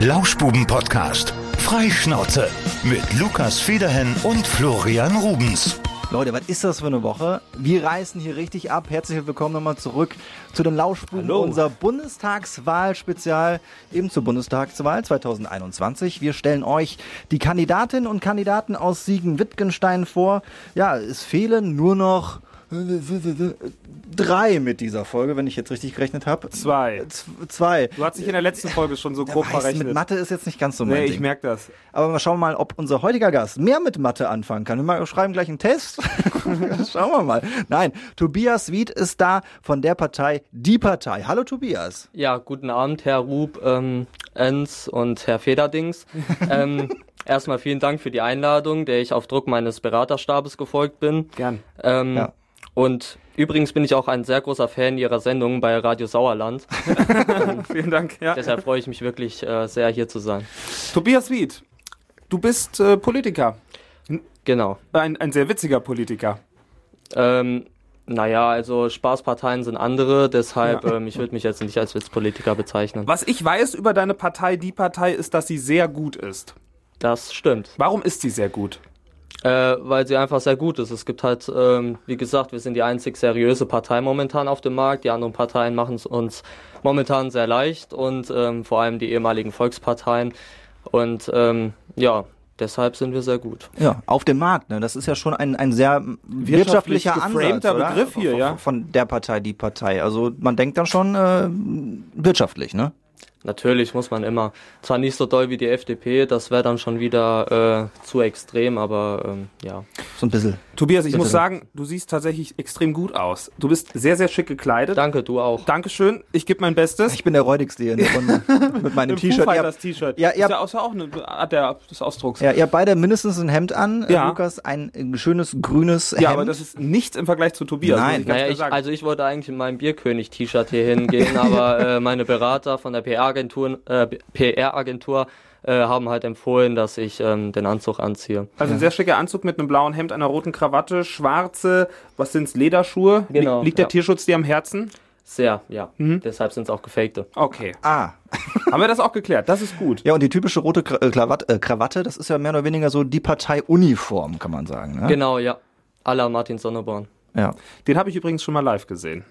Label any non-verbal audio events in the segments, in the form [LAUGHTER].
Lauschbuben-Podcast. Freischnauze. Mit Lukas Federhen und Florian Rubens. Leute, was ist das für eine Woche? Wir reißen hier richtig ab. Herzlich willkommen nochmal zurück zu den Lauschbuben, Hallo. unser Bundestagswahl-Spezial, eben zur Bundestagswahl 2021. Wir stellen euch die Kandidatinnen und Kandidaten aus Siegen-Wittgenstein vor. Ja, es fehlen nur noch drei mit dieser Folge, wenn ich jetzt richtig gerechnet habe. Zwei. Z zwei. Du hast dich in der letzten Folge schon so grob Weiß, verrechnet. mit Mathe ist jetzt nicht ganz so mein nee, Ding. ich merke das. Aber wir schauen mal, ob unser heutiger Gast mehr mit Mathe anfangen kann. Wir schreiben gleich einen Test. [LAUGHS] schauen wir mal. Nein, Tobias Wied ist da von der Partei Die Partei. Hallo Tobias. Ja, guten Abend, Herr Rub, ähm, Enz und Herr Federdings. [LAUGHS] ähm, erstmal vielen Dank für die Einladung, der ich auf Druck meines Beraterstabes gefolgt bin. Gern. Ähm, Ja. Und übrigens bin ich auch ein sehr großer Fan Ihrer Sendung bei Radio Sauerland. [LAUGHS] Vielen Dank. Ja. Deshalb freue ich mich wirklich äh, sehr, hier zu sein. Tobias Wied, du bist äh, Politiker. Genau. Ein, ein sehr witziger Politiker. Ähm, naja, also Spaßparteien sind andere, deshalb, Ja. ähm, ich würde mich jetzt nicht als Witzpolitiker bezeichnen. Was ich weiß über deine Partei, die Partei, ist, dass sie sehr gut ist. Das stimmt. Warum ist sie sehr gut? Äh, weil sie einfach sehr gut ist. Es gibt halt, ähm, wie gesagt, wir sind die einzig seriöse Partei momentan auf dem Markt. Die anderen Parteien machen es uns momentan sehr leicht und ähm, vor allem die ehemaligen Volksparteien. Und ähm, ja, deshalb sind wir sehr gut. Ja, auf dem Markt. Ne? Das ist ja schon ein, ein sehr Wirtschaftlich wirtschaftlicher Ansatz, oder? Begriff hier, ja. Von der Partei Die Partei. Also man denkt dann schon äh, wirtschaftlich, ne? Natürlich muss man immer, zwar nicht so doll wie die FDP, das wäre dann schon wieder äh, zu extrem, aber ähm, ja. So ein bisschen. Tobias, ich Bitte. muss sagen, du siehst tatsächlich extrem gut aus. Du bist sehr, sehr schick gekleidet. Danke, du auch. Dankeschön. Ich gebe mein Bestes. Ich bin der räudigste hier in der Runde. [LAUGHS] Mit meinem T-Shirt. Ihr, Fighters T-Shirt. Ja, ist ihr- ja auch, eine Art der, des Ausdrucks. ja, ihr habt beide mindestens ein Hemd an. Äh, Ja. Lukas, ein schönes grünes Ja, Hemd. aber das ist nichts im Vergleich zu Tobias. Nein. ich ganz Naja, ich, also ich wollte eigentlich in meinem Bierkönig-T-Shirt hier hingehen, [LAUGHS] aber äh, meine Berater von der PR-Agentur äh, PR-Agentur äh, haben halt empfohlen, dass ich ähm, den Anzug anziehe. Also ein sehr schicker Anzug mit einem blauen Hemd, einer roten Krawatte, schwarze, was sind's, Lederschuhe? Genau, Liegt der ja. Tierschutz dir am Herzen? Sehr, ja. Mhm. Deshalb sind es auch gefakte. Okay. ah. [LAUGHS] Haben wir das auch geklärt? Das ist gut. Ja, und die typische rote äh, Krawatte, äh, Krawatte, das ist ja mehr oder weniger so die Parteiuniform, kann man sagen. Ne? Genau, ja. La Martin Sonneborn. Ja. Den habe ich übrigens schon mal live gesehen.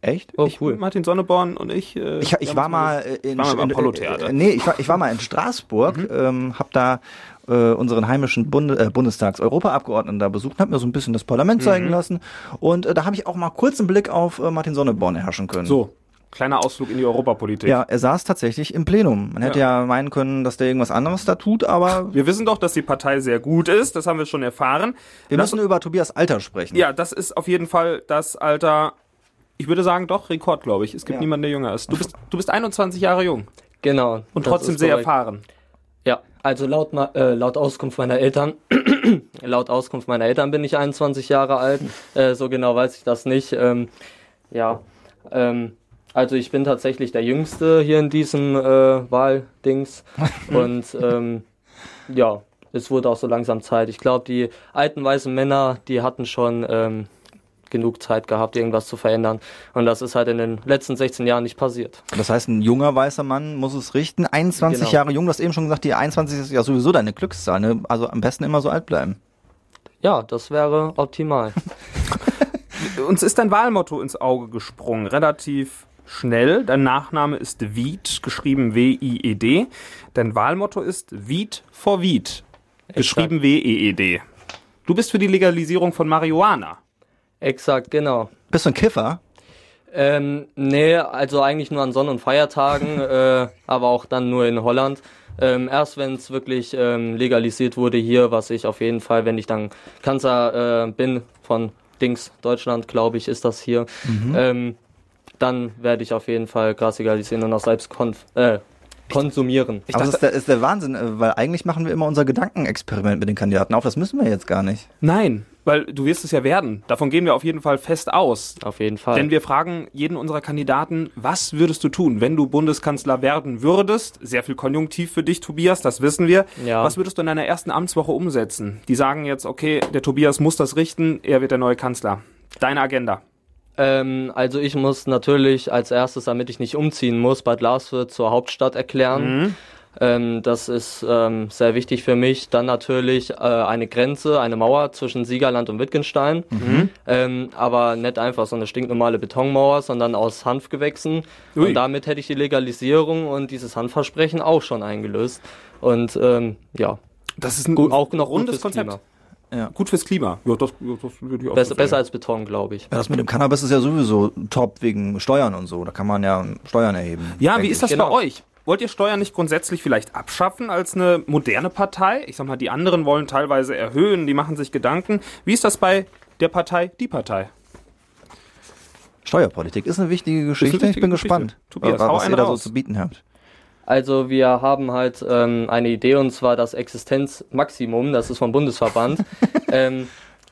Echt? Oh, ich, cool. Martin Sonneborn und ich. Äh, Ich, ich war mal in, war mal beim in- Apollo-Theater. Äh, nee, ich war, ich war mal in Straßburg, ähm, hab da äh, unseren heimischen Bunde, äh, Bundestags-Europaabgeordneten da besucht, hab mir so ein bisschen das Parlament zeigen lassen und äh, da habe ich auch mal kurz einen Blick auf äh, Martin Sonneborn erhaschen können. So, kleiner Ausflug in die Europapolitik. Ja, er saß tatsächlich im Plenum. Man hätte ja, meinen können, dass der irgendwas anderes da tut, aber [LAUGHS] Wir wissen doch, dass die Partei sehr gut ist. Das haben wir schon erfahren. wir Lass- müssen über Tobias Alter sprechen. Ja, das ist auf jeden Fall das Alter. Ich würde sagen, doch, Rekord, glaube ich. Es gibt Ja. niemanden, der jünger ist. Du bist, du bist 21 Jahre jung Genau. und trotzdem sehr korrekt. erfahren. Ja, also laut, äh, laut Auskunft meiner Eltern, [CLEARS THROAT] laut Auskunft meiner Eltern bin ich 21 Jahre alt. [LAUGHS] Äh, so genau weiß ich das nicht. Ähm, ja, ähm, also ich bin tatsächlich der Jüngste hier in diesem äh, Wahldings. [LAUGHS] Und ähm, ja, es wurde auch so langsam Zeit. Ich glaube, die alten weißen Männer, die hatten schon ähm, genug Zeit gehabt, irgendwas zu verändern. Und das ist halt in den letzten 16 Jahren nicht passiert. Das heißt, ein junger weißer Mann muss es richten. 21 Genau. Jahre jung, du hast eben schon gesagt, die 21 ist ja sowieso deine Glückszahl. Ne? Also am besten immer so alt bleiben. Ja, das wäre optimal. [LAUGHS] Uns ist dein Wahlmotto ins Auge gesprungen, relativ schnell. Dein Nachname ist Wied, geschrieben W-I-E-D. Dein Wahlmotto ist Wied vor Wied, geschrieben W-E-E-D. Du bist für die Legalisierung von Marihuana. Exakt, genau. Bist du ein Kiffer? Ähm, nee, also eigentlich nur an Sonn- und Feiertagen, [LAUGHS] äh, aber auch dann nur in Holland. Ähm, erst wenn es wirklich ähm, legalisiert wurde hier, was ich auf jeden Fall, wenn ich dann Kanzler äh, bin von Dings Deutschland, glaube ich, ist das hier, ähm, dann werde ich auf jeden Fall Gras legalisieren und auch selbst konf äh, konsumieren. Aber das ist der, ist der Wahnsinn, äh, weil eigentlich machen wir immer unser Gedankenexperiment mit den Kandidaten auf. Das müssen wir jetzt gar nicht. Nein, weil du wirst es ja werden. Davon gehen wir auf jeden Fall fest aus. Auf jeden Fall. Denn wir fragen jeden unserer Kandidaten, was würdest du tun, wenn du Bundeskanzler werden würdest? Sehr viel Konjunktiv für dich, Tobias, das wissen wir. Ja. Was würdest du in deiner ersten Amtswoche umsetzen? Die sagen jetzt, okay, der Tobias muss das richten, er wird der neue Kanzler. Deine Agenda. Ähm, also ich muss natürlich als erstes, damit ich nicht umziehen muss, Bad Larsfeld zur Hauptstadt erklären. Ähm, das ist ähm, sehr wichtig für mich. Dann natürlich äh, eine Grenze, eine Mauer zwischen Siegerland und Wittgenstein. Ähm, aber nicht einfach so eine stinknormale Betonmauer, sondern aus Hanfgewächsen. Ui. Und damit hätte ich die Legalisierung und dieses Hanfversprechen auch schon eingelöst. Und ähm, ja, Das ist ein gut, auch noch rundes Konzept. Klima. Gut fürs Klima. Ja, das, ja, das würde ich auch Besser, besser als Beton, glaube ich. Ja, das mit dem Cannabis ist ja sowieso top wegen Steuern und so. Da kann man ja Steuern erheben. Ja, wie ist das Genau. bei euch? Wollt ihr Steuern nicht grundsätzlich vielleicht abschaffen als eine moderne Partei? Ich sag mal, die anderen wollen teilweise erhöhen, die machen sich Gedanken. Wie ist das bei der Partei, die Partei? Steuerpolitik ist eine wichtige Geschichte. wichtige ich bin Geschichte. gespannt, Tobias, was was ihr da so zu bieten habt. Also wir haben halt ähm, eine Idee und zwar das Existenzmaximum, das ist vom Bundesverband. [LAUGHS] ähm,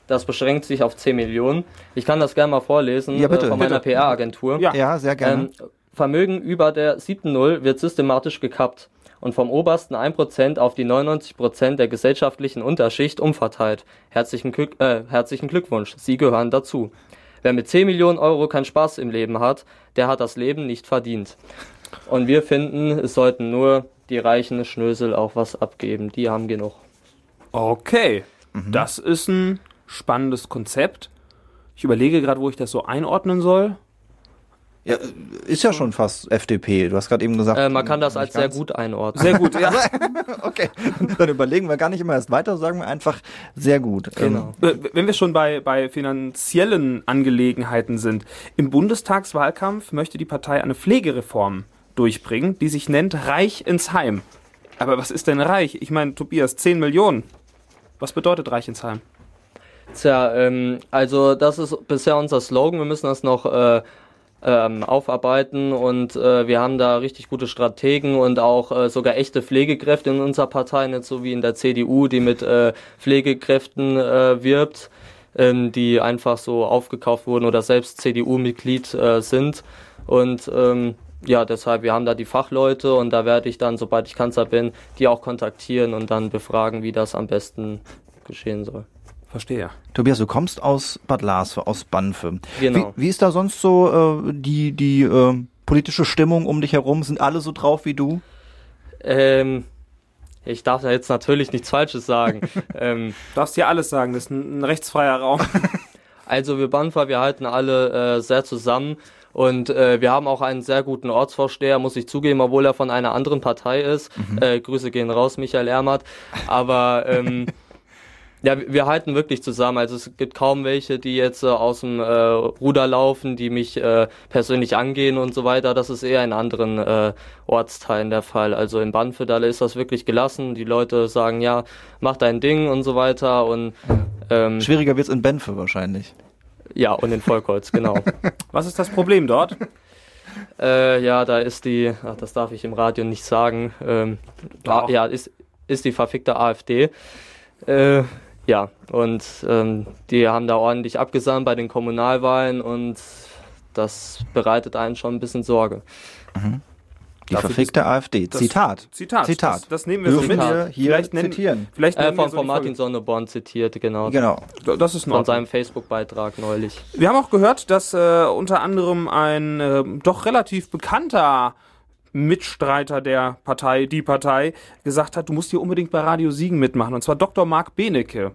das beschränkt sich auf 10 Millionen. Ich kann das gerne mal vorlesen Ja, bitte, äh, von meiner. PR-Agentur. Ja. Ja, sehr gerne. Ähm, Vermögen über der siebten Null wird systematisch gekappt und vom obersten 1% auf die 99% der gesellschaftlichen Unterschicht umverteilt. Herzlichen, Glück, äh, herzlichen Glückwunsch, Sie gehören dazu. Wer mit 10 Millionen Euro keinen Spaß im Leben hat, der hat das Leben nicht verdient. Und wir finden, es sollten nur die reichen Schnösel auch was abgeben. Die haben genug. Okay, Mhm. das ist ein spannendes Konzept. Ich überlege gerade, wo ich das so einordnen soll. ja, ist ja schon fast FDP. Du hast gerade eben gesagt. Äh, man kann das als sehr ganz. gut einordnen. Sehr gut, [LAUGHS] ja. Okay, dann überlegen wir gar nicht immer erst weiter, sagen wir einfach sehr gut. Genau. Äh, Wenn wir schon bei, bei finanziellen Angelegenheiten sind, im Bundestagswahlkampf möchte die Partei eine Pflegereform durchbringen, die sich nennt Reich ins Heim. Aber was ist denn reich? Ich meine, Tobias, 10 Millionen. Was bedeutet Reich ins Heim? Tja, ähm, also das ist bisher unser Slogan. Wir müssen das noch äh, ähm, aufarbeiten und äh, wir haben da richtig gute Strategen und auch äh, sogar echte Pflegekräfte in unserer Partei, nicht so wie in der CDU, die mit äh, Pflegekräften äh, wirbt, ähm, die einfach so aufgekauft wurden oder selbst CDU-Mitglied äh, sind. Und ähm, ja, deshalb, wir haben da die Fachleute und da werde ich dann, sobald ich Kanzler bin, die auch kontaktieren und dann befragen, wie das am besten geschehen soll. Verstehe. Tobias, du kommst aus Bad Lars, aus Banfe. Genau. Wie, wie ist da sonst so äh, die, die äh, politische Stimmung um dich herum? Sind alle so drauf wie du? Ähm, ich darf da jetzt natürlich nichts Falsches sagen. [LAUGHS] ähm, Du darfst dir alles sagen, das ist ein, ein rechtsfreier Raum. [LAUGHS] also wir Banfer, wir halten alle äh, sehr zusammen und äh, wir haben auch einen sehr guten Ortsvorsteher, muss ich zugeben, obwohl er von einer anderen Partei ist. Äh, Grüße gehen raus, Michael Ermert. Aber ähm, [LAUGHS] ja, wir- wir halten wirklich zusammen. Also es gibt kaum welche, die jetzt äh, aus dem äh, Ruder laufen, die mich äh, persönlich angehen und so weiter. Das ist eher in anderen äh, Ortsteilen der Fall. Also in Banfedale ist das wirklich gelassen. Die Leute sagen, ja, mach dein Ding und so weiter. Und ähm, Schwieriger wird's in Benfe wahrscheinlich. Ja, und in Volkholz, genau. [LAUGHS] Was ist das Problem dort? Äh, ja, da ist die, ach, das darf ich im Radio nicht sagen, ähm, ah, ja, ist, ist die verfickte AfD. Äh, ja, und ähm, die haben da ordentlich abgesandt bei den Kommunalwahlen und das bereitet einen schon ein bisschen Sorge. Die Dafür verfickte AfD. Zitat. Zitat. Zitat. Das, das nehmen wir so Dürfen mit. wir hier Vielleicht nennen- zitieren. Vielleicht Äh, nennen wir von, so von Martin Sonneborn zitiert, genau. Genau. Das ist Von seinem Facebook-Beitrag neulich. Wir haben auch gehört, dass äh, unter anderem ein äh, doch relativ bekannter Mitstreiter der Partei, die Partei, gesagt hat, du musst hier unbedingt bei Radio Siegen mitmachen. Und zwar Dr. Marc Benecke.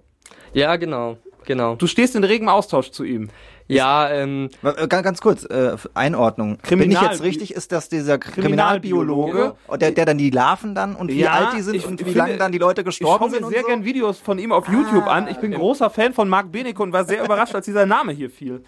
Ja, genau, genau. Du stehst in regem Austausch zu ihm. Ja, ähm, Äh, Ganz, ganz kurz, äh, Einordnung. Bin ich Kriminal- jetzt richtig? Ist das dieser Kriminalbiologe? Kriminalbiologe, der, der dann die Larven dann und wie Ja, alt die sind ich und wie finde- lange dann die Leute Ich schaue gestorben mir sind? sehr so? gern Videos von ihm auf YouTube an. Ich bin großer Fan von Marc Benecke und war sehr überrascht, als dieser Name hier fiel.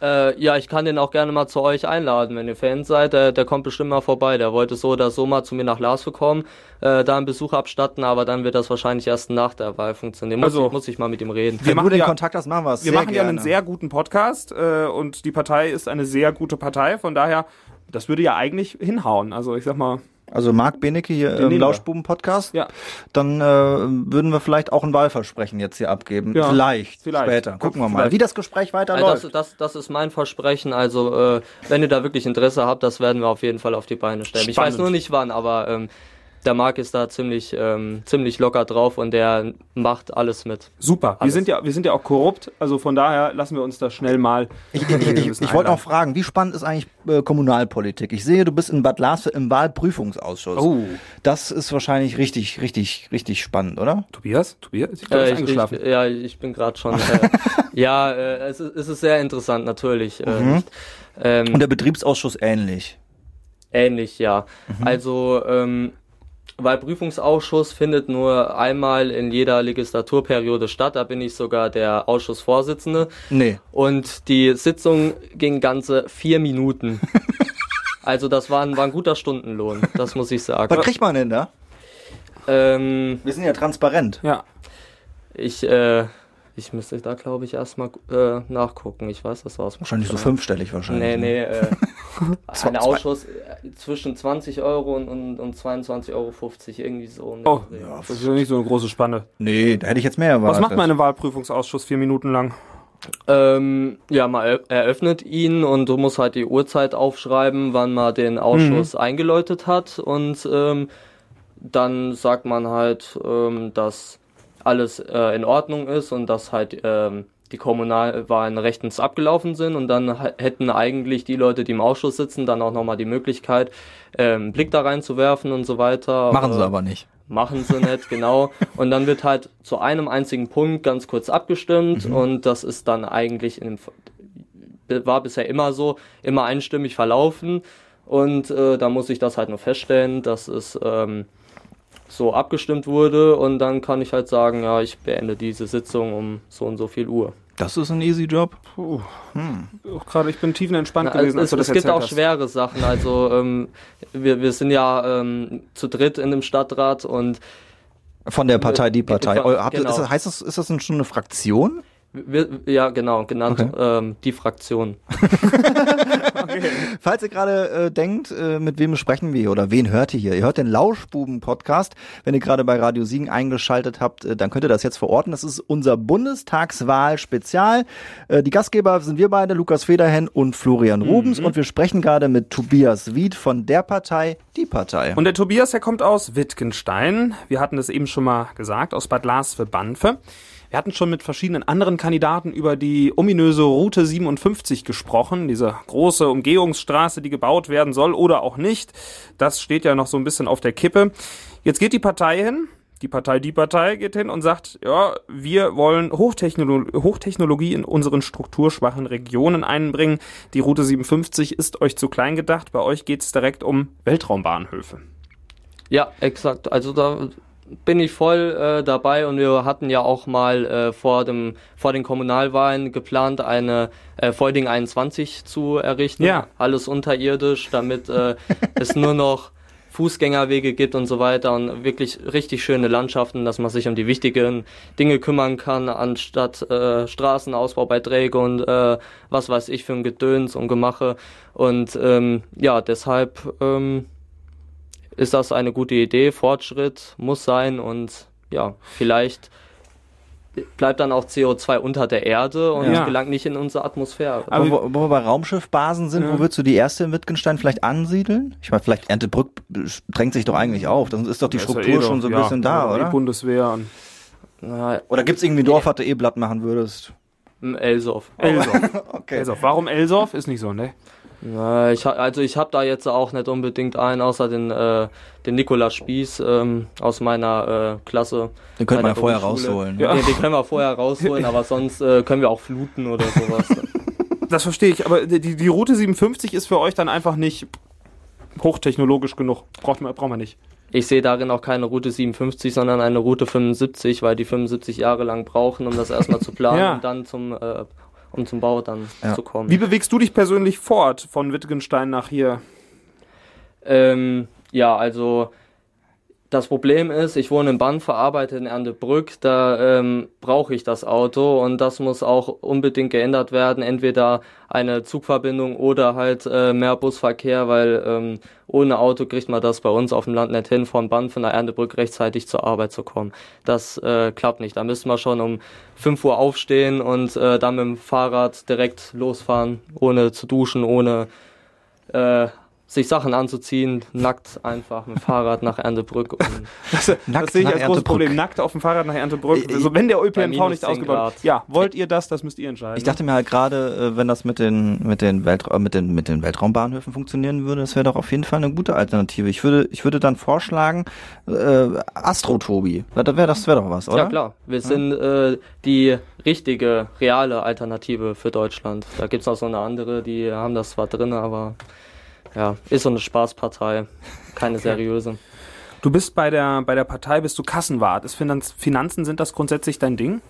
Äh, ja, ich kann den auch gerne mal zu euch einladen, wenn ihr Fans seid. Der, der kommt bestimmt mal vorbei. Der wollte so oder so mal zu mir nach Lars kommen, äh, da einen Besuch abstatten, aber dann wird das wahrscheinlich erst nach der Wahl funktionieren. Muss, Also- ich, muss ich mal mit ihm reden. Wir Wenn machen du den ja- Kontakt hast, machen wir es Wir sehr machen ja einen gerne. sehr guten Podcast äh, und die Partei ist eine sehr gute Partei. Von daher, das würde ja eigentlich hinhauen. Also ich sag mal, Also Marc Benecke hier Den im. Lauschbuben-Podcast. Ja. Dann äh, würden wir vielleicht auch ein Wahlversprechen jetzt hier abgeben. Ja. Vielleicht, Vielleicht. später. Gucken wir mal, Vielleicht. wie das Gespräch Also weiterläuft. das, das, das ist mein Versprechen. Also, äh, wenn ihr da wirklich Interesse habt, das werden wir auf jeden Fall auf die Beine stellen. Ich Spannend. weiß nur nicht wann, aber ähm, der Marc ist da ziemlich, ähm, ziemlich locker drauf und der macht alles mit. Super. Wir Alles. sind, ja, wir sind ja auch korrupt, also von daher lassen wir uns da schnell mal. Ich, ich, [LAUGHS] ich, ich wollte auch fragen, wie spannend ist eigentlich äh, Kommunalpolitik? Ich sehe, du bist in Bad Lars im Wahlprüfungsausschuss. Oh. Das ist wahrscheinlich richtig, richtig, richtig spannend, oder? Tobias? Tobias? Ich glaube, Äh, eingeschlafen. ich, ja, ich bin gerade schon. [LAUGHS] Äh, ja, äh, es, ist, es ist sehr interessant, natürlich. Äh, Mhm. ähm, Und der Betriebsausschuss ähnlich. Ähnlich, ja. Mhm. Also, ähm, Wahlprüfungsausschuss findet nur einmal in jeder Legislaturperiode statt. Da bin ich sogar der Ausschussvorsitzende. Nee. Und die Sitzung ging ganze vier Minuten. [LAUGHS] also, das war ein, war ein guter Stundenlohn, das muss ich Was sagen. kriegt man denn da? Ähm, Wir sind ja transparent. Ja. ich, äh, ich müsste da, glaube ich, erstmal äh, nachgucken. Ich weiß das aus. Wahrscheinlich so fünfstellig wahrscheinlich. Nee, ne? nee, äh, [LAUGHS] [LAUGHS] ein Ausschuss äh, zwischen 20 Euro und, und, und 22,50 Euro, irgendwie so. Oh, Dreh. das ist ja nicht so eine große Spanne. Nee, da hätte ich jetzt mehr erwartet. Was macht man in einem Wahlprüfungsausschuss vier Minuten lang? Ähm, ja, man er- eröffnet ihn und du musst halt die Uhrzeit aufschreiben, wann man den Ausschuss eingeläutet hat und ähm, dann sagt man halt, ähm, dass alles äh, in Ordnung ist und dass halt ähm, die Kommunalwahlen rechtens abgelaufen sind und dann hätten eigentlich die Leute, die im Ausschuss sitzen, dann auch nochmal die Möglichkeit, ähm, einen Blick da reinzuwerfen und so weiter. Machen sie Äh, aber nicht. machen sie nicht, [LAUGHS] genau. Und dann wird halt zu einem einzigen Punkt ganz kurz abgestimmt und das ist dann eigentlich in dem, war bisher immer so, immer einstimmig verlaufen und äh, da muss ich das halt nur feststellen, dass es ähm, so abgestimmt wurde und dann kann ich halt sagen, ja, ich beende diese Sitzung um so und so viel Uhr. Das ist ein easy Job. Puh. Auch gerade, ich bin tiefenentspannt Na, gewesen, als es, du das es gibt auch hast. schwere Sachen, also [LAUGHS] ähm, wir, wir sind ja ähm, zu dritt in dem Stadtrat und Von der Partei, die Partei. Von- Eu- habt genau. ist das, heißt das, ist das denn schon eine Fraktion? wir, ja genau, genannt Okay. ähm, die Fraktion. [LAUGHS] [LAUGHS] Falls ihr gerade äh, denkt, äh, mit wem sprechen wir hier oder wen hört ihr hier? Ihr hört den Lauschbuben-Podcast. Wenn ihr gerade bei Radio Siegen eingeschaltet habt, äh, dann könnt ihr das jetzt verorten. Das ist unser Bundestagswahl-Spezial. Äh, die Gastgeber sind wir beide, Lukas Federhen und Florian Rubens. Und wir sprechen gerade mit Tobias Wied von der Partei, die Partei. Und der Tobias, der kommt aus Wittgenstein. Wir hatten das eben schon mal gesagt, aus Bad Lars für Banfe. Wir hatten schon mit verschiedenen anderen Kandidaten über die ominöse Route 57 gesprochen, diese große Umgehungsstraße, die gebaut werden soll oder auch nicht. Das steht ja noch so ein bisschen auf der Kippe. Jetzt geht die Partei hin, die Partei, die Partei geht hin und sagt, ja, wir wollen Hochtechnolo Hochtechnologie in unseren strukturschwachen Regionen einbringen. Die Route 57 ist euch zu klein gedacht. Bei euch geht es direkt um Weltraumbahnhöfe. Ja, exakt. Also da bin ich voll äh, dabei und wir hatten ja auch mal äh, vor dem vor den Kommunalwahlen geplant, eine äh, Feuding 21 zu errichten. Ja. Alles unterirdisch, damit äh, [LAUGHS] es nur noch Fußgängerwege gibt und so weiter und wirklich richtig schöne Landschaften, dass man sich um die wichtigen Dinge kümmern kann, anstatt äh, Straßenausbau bei Träge und äh, was weiß ich für ein Gedöns und Gemache. Und ähm, ja, deshalb ähm, ist das eine gute Idee. Fortschritt muss sein und ja, vielleicht bleibt dann auch CO2 unter der Erde und Ja. gelangt nicht in unsere Atmosphäre. Aber- wo, wo wir bei Raumschiffbasen sind, wo würdest du die erste in Wittgenstein vielleicht ansiedeln? Ich meine, vielleicht Erntebrück drängt sich doch eigentlich auf. Das ist doch die Das ist ja Struktur eh schon so ein ja, bisschen da, Die oder? Bundeswehr und Na, Oder gibt's irgendwie ein Dorf, was du eh blatt machen würdest? im Elsof. Elsoff. [LAUGHS] Okay. Elsoff. Warum Elsoff? Ist nicht so, ne? Na, ich, ha- also ich habe da jetzt auch nicht unbedingt einen, außer den, äh, den Nikolaus Spieß ähm, aus meiner äh, Klasse. Den könnte bei man ja vorher rausholen. Ja. Den, den können wir vorher rausholen, aber sonst äh, können wir auch fluten oder sowas. [LAUGHS] Das verstehe ich, aber die, die Route 57 ist für euch dann einfach nicht hochtechnologisch genug. Braucht man, braucht man nicht. Ich sehe darin auch keine Route 57, sondern eine Route 75, weil die 75 Jahre lang brauchen, um das erstmal zu planen [LAUGHS] Ja. und dann zum, äh, um zum Bau dann Ja. zu kommen. Wie bewegst du dich persönlich fort von Wittgenstein nach hier? Ähm, ja, also das Problem ist, ich wohne in Banff, arbeite in Erndebrück, da ähm, brauche ich das Auto und das muss auch unbedingt geändert werden. Entweder eine Zugverbindung oder halt äh, mehr Busverkehr, weil ähm, ohne Auto kriegt man das bei uns auf dem Land nicht hin, von Banff nach Erndebrück rechtzeitig zur Arbeit zu kommen. Das äh, klappt nicht. Da müssen wir schon um 5 Uhr aufstehen und äh, dann mit dem Fahrrad direkt losfahren, ohne zu duschen, ohne äh, sich Sachen anzuziehen, nackt einfach mit dem Fahrrad nach Erntebrück. Und [LAUGHS] Das, das Nackt sehe ich als großes. Problem. Nackt auf dem Fahrrad nach Erntebrück. Also wenn der ÖPNV nicht 10 ausgebaut ist. Ja, wollt ihr das? Das müsst ihr entscheiden. Ich dachte mir halt gerade, äh, wenn das mit den mit den, Weltra äh, mit den mit den Weltraumbahnhöfen funktionieren würde, das wäre doch auf jeden Fall eine gute Alternative. Ich würde ich würde dann vorschlagen äh, Astro Tobi. Das wäre das wäre doch was, oder? ja klar, wir sind äh, die richtige, reale Alternative für Deutschland. Da gibt's noch so eine andere, die haben das zwar drin, aber ja, ist so eine Spaßpartei, keine seriöse. du bist bei der, bei der Partei, bist du Kassenwart. Ist Finanz, Finanzen, sind das grundsätzlich dein Ding?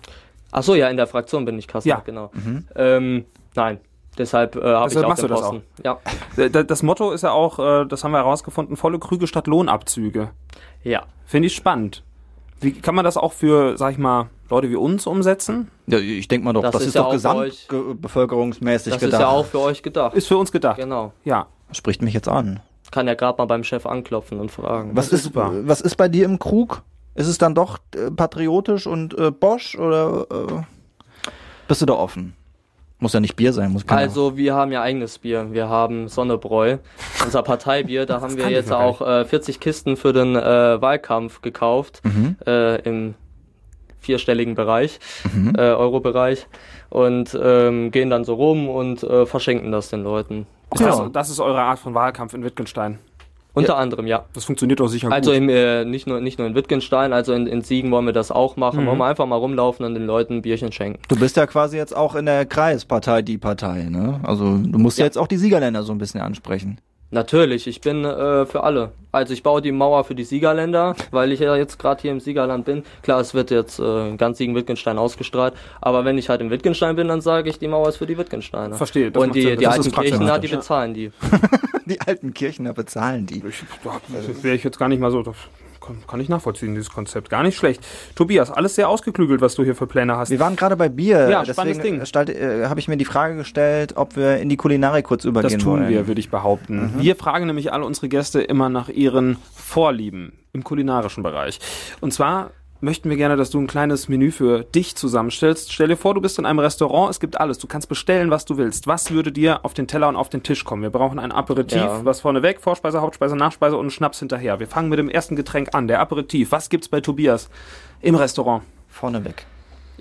Ach so, ja, in der Fraktion bin ich Kassel, Ja. genau. Ähm, nein, deshalb äh, habe ich auch machst den du das Posten. Ja, Äh, da- Das Motto ist ja auch, äh, das haben wir herausgefunden, volle Krüge statt Lohnabzüge. ja. Finde ich spannend. Wie kann man das auch für, sag ich mal, Leute wie uns umsetzen? Ja, ich denke mal doch, das, Das ist, ist ja doch auch bei euch- gesamtbevölkerungsmäßig Das gedacht. ist ja auch für euch gedacht. Ist für uns gedacht. genau. Ja. Spricht mich jetzt an. Kann ja gerade mal beim Chef anklopfen und fragen. Was ist super. was ist bei dir im Krug? Ist es dann doch äh, patriotisch und äh, Bosch oder äh, bist du da offen? Muss ja nicht Bier sein, muss Also wir haben ja eigenes Bier. Wir haben Sonnebräu, [LAUGHS] unser Parteibier. Da haben wir jetzt auch äh, 40 Kisten für den äh, Wahlkampf gekauft Mhm. äh, im vierstelligen Bereich, Mhm. äh, Euro-Bereich und ähm, gehen dann so rum und äh, verschenken das den Leuten. Ist Ja. das, das ist eure Art von Wahlkampf in Wittgenstein. Unter anderem, ja. Das funktioniert doch sicher Also gut. im, äh, nicht, nur, nicht nur in Wittgenstein, also in, in Siegen wollen wir das auch machen. Mhm. Wollen wir einfach mal rumlaufen und den Leuten ein Bierchen schenken. Du bist ja quasi jetzt auch in der Kreispartei die Partei, ne? Also du musst ja. Ja. jetzt auch die Siegerländer so ein bisschen ansprechen. Natürlich, ich bin äh, für alle. Also ich baue die Mauer für die Siegerländer, weil ich ja jetzt gerade hier im Siegerland bin. Klar, es wird jetzt äh, ganz Siegen-Wittgenstein ausgestrahlt, aber wenn ich halt in Wittgenstein bin, dann sage ich, die Mauer ist für die Wittgensteiner. Verstehe, das Und die, die Das alten ist praktisch. Kirchen, die bezahlen die. [LAUGHS] Die alten Kirchener bezahlen die. Ich, das wäre ich jetzt gar nicht mal so. Kann, ich nachvollziehen, dieses Konzept. Gar nicht schlecht. Tobias, alles sehr ausgeklügelt, was du hier für Pläne hast. Wir waren gerade bei Bier, Ja, spannendes deswegen Ding. äh, habe ich mir die Frage gestellt, ob wir in die Kulinarik kurz übergehen Das tun wollen. wir, würde ich behaupten. Wir fragen nämlich alle unsere Gäste immer nach ihren Vorlieben im kulinarischen Bereich. Und zwar möchten wir gerne, dass du ein kleines Menü für dich zusammenstellst. Stell dir vor, du bist in einem Restaurant, es gibt alles. Du kannst bestellen, was du willst. Was würde dir auf den Teller und auf den Tisch kommen? Wir brauchen ein Aperitif, Ja. was vorneweg, Vorspeise, Hauptspeise, Nachspeise und einen Schnaps hinterher. Wir fangen mit dem ersten Getränk an, der Aperitif. Was gibt's bei Tobias im Restaurant? Vorneweg.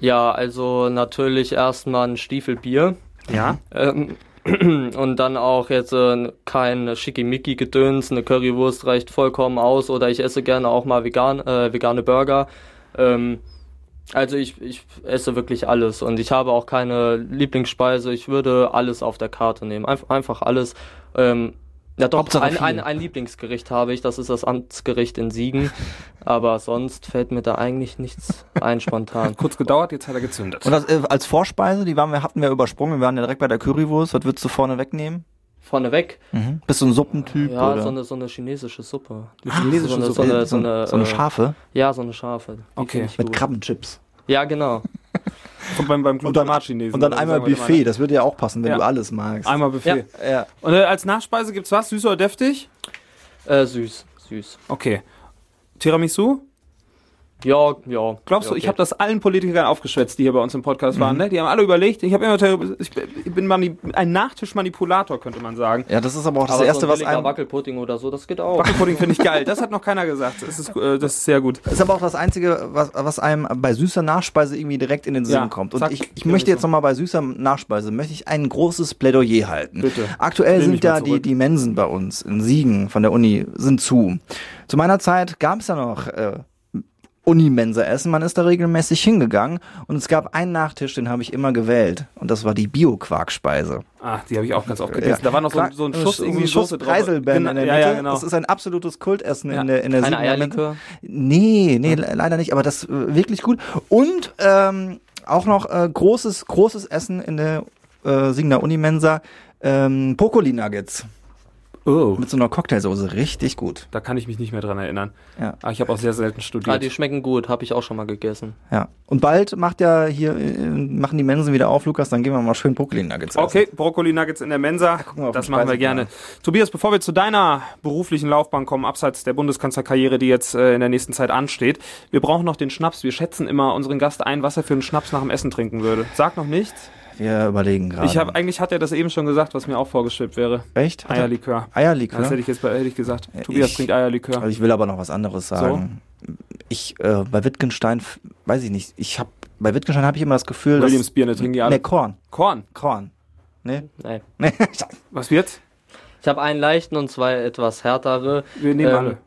Ja, also natürlich erstmal ein Stiefelbier. Ja? Ähm, [CLEARS THROAT] und dann auch jetzt äh, kein Schickimicki-Gedöns, eine Currywurst reicht vollkommen aus oder ich esse gerne auch mal vegan, äh, vegane Burger. Ähm, also ich, ich esse wirklich alles und ich habe auch keine Lieblingsspeise. Ich würde alles auf der Karte nehmen. Einf einfach alles. Ähm, ja doch, Hauptsache ein, ein, ein Lieblingsgericht habe ich, das ist das Amtsgericht in Siegen. [LAUGHS] Aber sonst fällt mir da eigentlich nichts ein spontan. [LAUGHS] Kurz gedauert, jetzt hat er gezündet. Und das, äh, als Vorspeise, die waren wir, hatten wir übersprungen, wir waren ja direkt bei der Currywurst. Was würdest du vorne wegnehmen? Vorneweg, Mhm. Bist du ein Suppentyp? ja, oder? so eine, so eine chinesische Suppe. Eine chinesische so eine, Suppe. so eine, so eine, so eine äh, Schafe Ja, so eine Schafe. Die Okay. mit gut. Krabbenchips. Ja, genau. [LAUGHS] Und beim, beim Und dann, Glutamat-Chinesen. und dann oder so einmal Buffet, das würde ja auch passen, wenn Ja. du alles magst. ne? Einmal Buffet. Ja. Und äh, als Nachspeise gibt's was? Süß oder deftig? Äh, süß, süß. Okay. Tiramisu? Ja, ja. Glaubst ja, du, ich okay. habe das allen Politikern aufgeschwätzt, die hier bei uns im Podcast waren, ne? Die haben alle überlegt, ich habe immer ich bin- ich ein Nachtischmanipulator, könnte man sagen. ja, das ist aber auch das Aber Erste, so ein was einem... Wackelpudding oder so, das geht auch. Wackelpudding finde ich geil. [LAUGHS] Das hat noch keiner gesagt. Das ist, äh, das ist sehr gut. Das ist aber auch das Einzige, was, was einem bei süßer Nachspeise irgendwie direkt in den Sinn Ja, kommt. Und zack, ich, ich möchte jetzt nochmal bei süßer Nachspeise, möchte ich ein großes Plädoyer halten. Bitte. Aktuell Nimm sind ja die, die Mensen bei uns in Siegen von der Uni sind zu. Zu meiner Zeit gab es ja noch äh, Unimensa-Essen. Man ist da regelmäßig hingegangen und es gab einen Nachtisch, den habe ich immer gewählt. Und das war die Bio-Quarkspeise. Ah, die habe ich auch ganz oft gegessen. Ja. Da war noch so, ein- so ein Schuss irgendwie Schuss Soße drauf. Genau, in der ja, Mitte. ja, genau. Das ist ein absolutes Kultessen in der in der Keine Eierlikör? Nee, nee, le- leider nicht, aber das äh, wirklich gut. Und ähm, auch noch äh, großes, großes Essen in der äh, Siegener Unimensa. Ähm, Brokkoli Nuggets oh, mit so einer Cocktailsoße, richtig gut. da kann ich mich nicht mehr dran erinnern. Ja. Aber ich habe auch sehr selten Ah, studiert. die schmecken gut, habe ich auch schon mal gegessen. Ja. Und bald macht ja hier äh, machen die Mensen wieder auf, Lukas, dann gehen wir mal schön Brokkoli Nuggets essen. Okay, Brokkoli Nuggets in der Mensa. gucken wir auf Das machen wir gerne. Tobias, bevor wir zu deiner beruflichen Laufbahn kommen, abseits der Bundeskanzlerkarriere, die jetzt äh, in der nächsten Zeit ansteht, wir brauchen noch den Schnaps. Wir schätzen immer unseren Gast ein, was er für einen Schnaps nach dem Essen trinken würde. Sag noch nichts. Wir überlegen gerade. Ich habe eigentlich hat er das eben schon gesagt, was mir auch vorgeschwebt wäre. Echt? Hat er- Eierlikör. Eierlikör? Das hätte ich jetzt bei, hätte ich gesagt. Tobias ich- trinkt Eierlikör. Also ich will aber noch was anderes sagen. Ich äh, bei Wittgenstein, weiß ich nicht. Ich habe bei Wittgenstein habe ich immer das Gefühl, Williams dass Bier, ne, trinken die alle. nee, Korn, Korn. Korn. Nee, Nee. [LAUGHS] nee. Was wird's? Ich habe einen leichten und zwei etwas härtere. Wir nehmen Ähm, alle.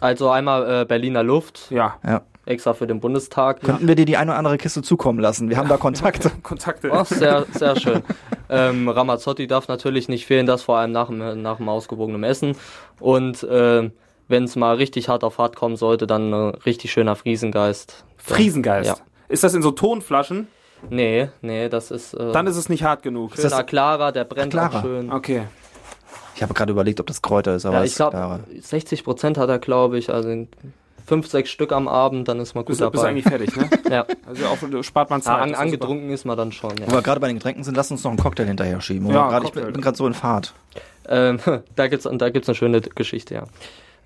Also einmal äh, Berliner Luft, Ja. ja. Extra für den Bundestag. Könnten wir dir die eine oder andere Kiste zukommen lassen? Wir haben da Kontakte. [LAUGHS] Kontakte. Oh, sehr, sehr schön. ähm, Ramazzotti darf natürlich nicht fehlen, das vor allem nach dem, nach dem ausgewogenen Essen. Und ähm, wenn es mal richtig hart auf hart kommen sollte, dann ein richtig schöner Friesengeist. Friesengeist. Ja. Ist das in so Tonflaschen? Nee, nee, das ist äh, Dann ist es nicht hart genug. das- schöner Clara, der brennt Clara. auch schön. Okay. Ich habe gerade überlegt, ob das Kräuter ist, aber Ja, ich ist glaube, Clara. 60 Prozent hat er, glaube ich. Also fünf, sechs Stück am Abend, dann ist man gut Bist, du- bist du dabei. eigentlich fertig, ne? [LAUGHS] ja. Also auch spart man Ja, Zeit. an, das ist angetrunken ist man dann schon. Wo Ja. wir gerade bei den Getränken sind, lass uns noch einen Cocktail hinterher schieben. Ja, Gerade- ich Cocktail. bin, bin gerade so in Fahrt. Ähm, [LAUGHS] da gibt's da gibt's eine schöne Geschichte, ja.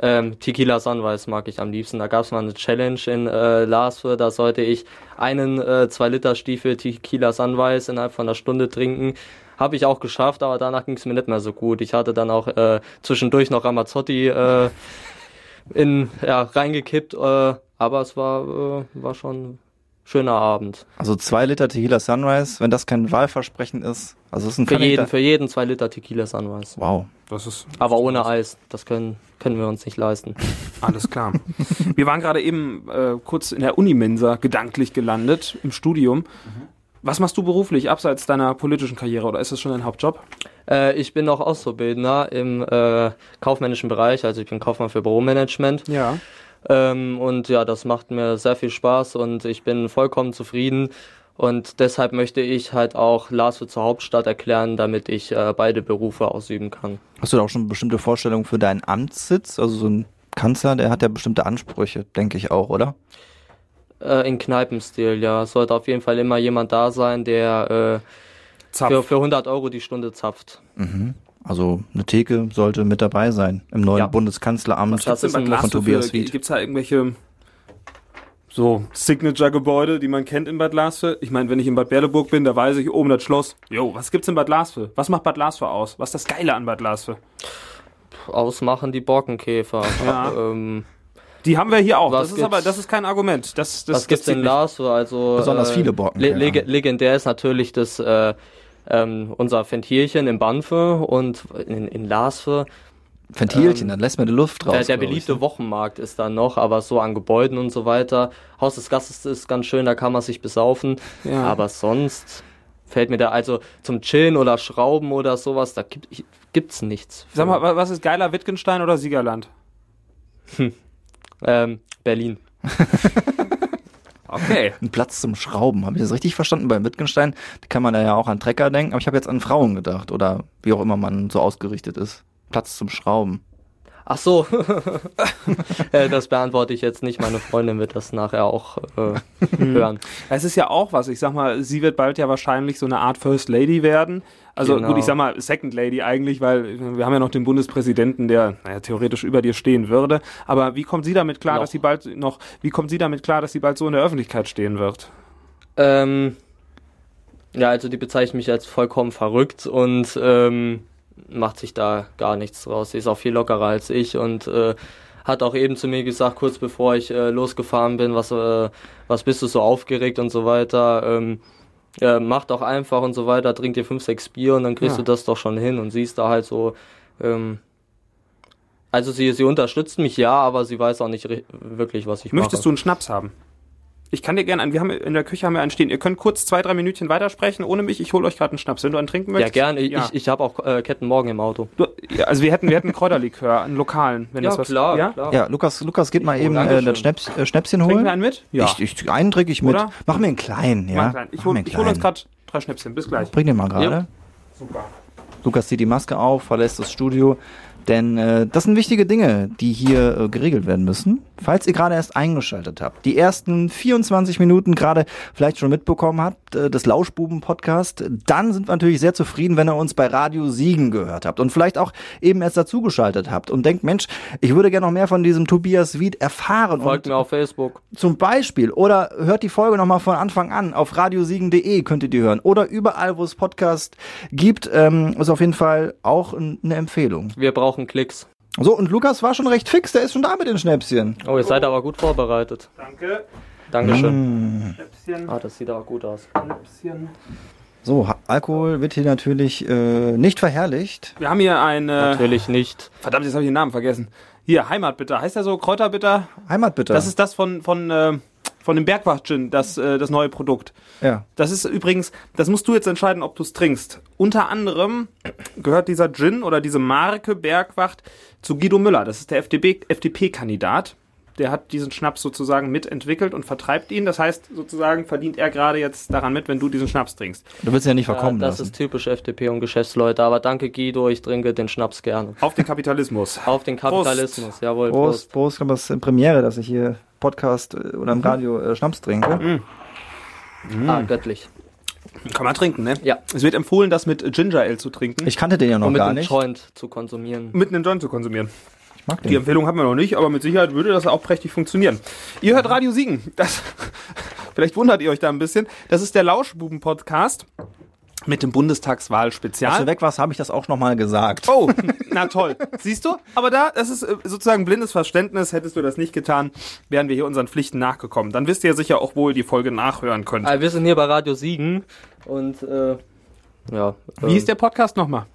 Ähm, Tequila Sunrise mag ich am liebsten. Da gab's mal eine Challenge in äh, Larsford, da sollte ich einen äh, 2 Liter Stiefel Tequila Sunrise innerhalb von einer Stunde trinken. Habe ich auch geschafft, aber danach ging's mir nicht mehr so gut. Ich hatte dann auch äh, zwischendurch noch Ramazzotti äh, in ja, reingekippt, äh, aber es war äh, war schon ein schöner Abend. Also zwei Liter Tequila Sunrise, wenn das kein Wahlversprechen ist. Also es ist ein Für jeden, für jeden 2 Liter Tequila Sunrise. Wow. Das ist Aber ohne Eis, das können können wir uns nicht leisten. [LAUGHS] alles klar. Wir waren gerade eben äh, kurz in der Unimensa gedanklich gelandet im Studium. Was machst du beruflich abseits deiner politischen Karriere oder ist das schon dein Hauptjob? Äh, ich bin noch Auszubildender im äh, kaufmännischen Bereich, also ich bin Kaufmann für Büromanagement. Ja. Ähm, und ja, das macht mir sehr viel Spaß und ich bin vollkommen zufrieden. Und deshalb möchte ich halt auch Lars zur Hauptstadt erklären, damit ich äh, beide Berufe ausüben kann. Hast du da auch schon bestimmte Vorstellungen für deinen Amtssitz? Also so ein Kanzler, der hat ja bestimmte Ansprüche, denke ich auch, oder? Äh, in Kneipenstil, ja. Es sollte auf jeden Fall immer jemand da sein, der äh, Zapf. für, für 100 Euro die Stunde zapft. Also eine Theke sollte mit dabei sein im neuen Ja. Bundeskanzleramt Das ist von Glasgow Tobias Wied. Gibt's da irgendwelche so Signature-Gebäude, die man kennt in Bad Lasve? Ich meine, wenn ich in Bad Berleburg bin, da weiß ich oben das Schloss. Jo, was gibt's in Bad Lasve? Was macht Bad Lasve aus? Was ist das Geile an Bad Lasve? Ausmachen die Borkenkäfer. [LAUGHS] Ja. Ähm, Die haben wir hier auch. Das ist gibt's? aber, das ist kein Argument. Das, das, Was gibt's das in zieht Lars? Also Besonders äh, viele Borkenkäfer. Le leg legendär ist natürlich das äh, ähm, unser Ventilchen in Banfe und in, in Lasve. Ventilchen, dann lässt man die Luft raus. Der, der glaub ich, beliebte ne? Wochenmarkt ist da noch, aber so an Gebäuden und so weiter. Haus des Gastes ist ganz schön, da kann man sich besaufen. Ja. Aber sonst fällt mir da also zum Chillen oder Schrauben oder sowas, da gibt, gibt's nichts. Sag mal, wa- was ist geiler, Wittgenstein oder Siegerland? ähm, Berlin. [LAUGHS] Okay. Ein Platz zum Schrauben. Habe ich das richtig verstanden? Beim Wittgenstein kann man da ja auch an Trecker denken, aber ich habe jetzt an Frauen gedacht oder wie auch immer man so ausgerichtet ist. Platz zum Schrauben. Ach so, [LAUGHS] Äh, das beantworte ich jetzt nicht. Meine Freundin wird das nachher auch äh, hören. Es ist ja auch was. Ich sag mal, sie wird bald ja wahrscheinlich so eine Art First Lady werden. Also Genau. gut, ich sag mal Second Lady eigentlich, weil wir haben ja noch den Bundespräsidenten, der naja, theoretisch über dir stehen würde. Aber wie kommt sie damit klar, Noch. dass sie bald noch, wie kommt sie damit klar, dass sie bald so in der Öffentlichkeit stehen wird? Ähm, ja, also die bezeichnet mich als vollkommen verrückt und ähm, macht sich da gar nichts draus. Sie ist auch viel lockerer als ich und äh, hat auch eben zu mir gesagt, kurz bevor ich äh, losgefahren bin, was, äh, was bist du so aufgeregt und so weiter. Ähm, ja, mach doch einfach und so weiter, trink dir fünf, sechs Bier und dann kriegst Ja. du das doch schon hin und sie ist da halt so, ähm, also sie, sie unterstützt mich ja, aber sie weiß auch nicht wirklich, was ich Möchtest mache. du einen Schnaps haben? Ich kann dir gerne einen, wir haben in der Küche haben wir einen stehen. Ihr könnt kurz zwei, drei Minütchen weitersprechen ohne mich. Ich hole euch gerade einen Schnaps. Wenn du einen trinken Ja, möchtest. gern. Ich, Ja. ich, ich habe auch äh, Kettenmorgen im Auto. Du, ja, also wir hätten, wir hätten einen Kräuterlikör, einen lokalen, wenn Ja, das was klar, ja? klar. Ja, Lukas, Lukas, geht mal eben äh, das Schnäps, äh, Schnäpschen Trinken holen. wir einen mit? Ich, ich, einen trinke ich mit. Oder? Mach mir einen kleinen, ja. Mal klein. Ich hole einen ich hol uns kleinen. gerade drei Schnäpschen. Bis gleich. Bring den mal gerade. Super. Lukas zieht die Maske auf, verlässt das Studio. Denn äh, das sind wichtige Dinge, die hier äh, geregelt werden müssen. Falls ihr gerade erst eingeschaltet habt, die ersten 24 Minuten gerade vielleicht schon mitbekommen habt, äh, des Lauschbuben-Podcast, dann sind wir natürlich sehr zufrieden, wenn ihr uns bei Radio Siegen gehört habt und vielleicht auch eben erst dazugeschaltet habt und denkt, Mensch, ich würde gerne noch mehr von diesem Tobias Wied erfahren. Folgt mir auf Facebook. zum Beispiel. Oder hört die Folge nochmal von Anfang an. Auf radiosiegen.de könnt ihr die hören. Oder überall, wo es Podcast gibt. Ähm, ist auf jeden Fall auch eine Empfehlung. Wir brauchen Klicks. So, und Lukas war schon recht fix. Der ist schon da mit den Schnäpschen. Oh, ihr seid aber gut vorbereitet. Danke. Dankeschön. Schnäpschen, Ah, das sieht aber gut aus. Schnäpschen. So, Alkohol wird hier natürlich äh, nicht verherrlicht. Wir haben hier ein. Äh, Natürlich nicht. verdammt, jetzt habe ich den Namen vergessen. Hier, Heimatbitter. Heißt der so? Kräuterbitter? Heimatbitter. Das ist das von, von, äh, von dem Bergwacht-Gin, das, äh, das neue Produkt. ja. Das ist übrigens, das musst du jetzt entscheiden, ob du es trinkst. Unter anderem gehört dieser Gin oder diese Marke Bergwacht zu Guido Müller. Das ist der FDP FDP-Kandidat. Der hat diesen Schnaps sozusagen mitentwickelt und vertreibt ihn. Das heißt, sozusagen verdient er gerade jetzt daran mit, wenn du diesen Schnaps trinkst. Du willst ihn ja nicht Ja, verkommen das lassen. ist typisch FDP und Geschäftsleute. Aber danke Guido, ich trinke den Schnaps gerne. Auf den Kapitalismus. Auf den Kapitalismus, jawohl, Prost, Prost. Prost. Glaube, das ist eine Premiere, dass ich hier Podcast äh, oder im Radio äh, Schnaps trinke. Ah, göttlich. Kann man trinken, ne? Ja. Es wird empfohlen, das mit Ginger Ale zu trinken. Ich kannte den ja noch Und mit gar einem nicht. Joint zu konsumieren. mit einem Joint zu konsumieren. Ich mag Die den. Empfehlung haben wir noch nicht, aber mit Sicherheit würde das auch prächtig funktionieren. Ihr hört Radio Siegen. Das, [LAUGHS] vielleicht wundert ihr euch da ein bisschen. Das ist der Lauschbuben-Podcast mit dem Als Bundestagswahl-Spezial. du weg warst, habe ich das auch nochmal gesagt. Oh, [LAUGHS] na toll. Siehst du? Aber da, das ist äh, sozusagen blindes Verständnis. Hättest du das nicht getan, wären wir hier unseren Pflichten nachgekommen. Dann wisst ihr sicher auch, wo ihr die Folge nachhören könnt. Ah, wir sind hier bei Radio Siegen und äh, ja. Wie hieß der Podcast nochmal?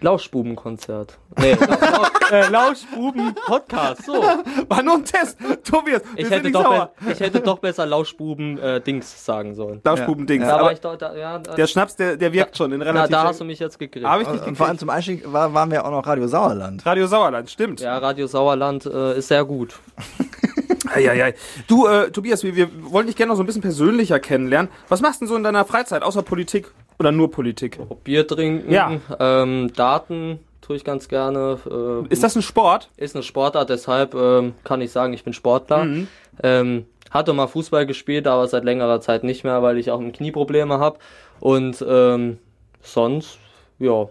Lauschbubenkonzert. Nee, Lausch, äh, Lauschbuben-Podcast. So. [LAUGHS] War nur ein Test. Tobias, wir Ich sind hätte, nicht doch ich hätte doch besser Lauschbuben-Dings sagen sollen. Lauschbuben-Dings. Ja. Aber ich doch, da, ja, der Schnaps, der, der wirkt schon in na, relativ... da hast du mich jetzt gekriegt. Hab ich nicht Und vor allem gekriegt. zum Einstieg war, waren wir auch noch Radio Sauerland. Radio Sauerland, stimmt. Ja, Radio Sauerland äh, ist sehr gut. [LAUGHS] Eieiei. Du, äh, Tobias, wir, wir wollen dich gerne noch so ein bisschen persönlicher kennenlernen. Was machst du denn so in deiner Freizeit, außer Politik oder nur Politik? Bier trinken, Ja. ähm, Daten tue ich ganz gerne. Äh, Ist das ein Sport? ist eine Sportart, deshalb ähm, kann ich sagen, ich bin Sportler. Mhm. Ähm, hatte mal Fußball gespielt, aber seit längerer Zeit nicht mehr, weil ich auch Knieprobleme habe. Und ähm, sonst, ja,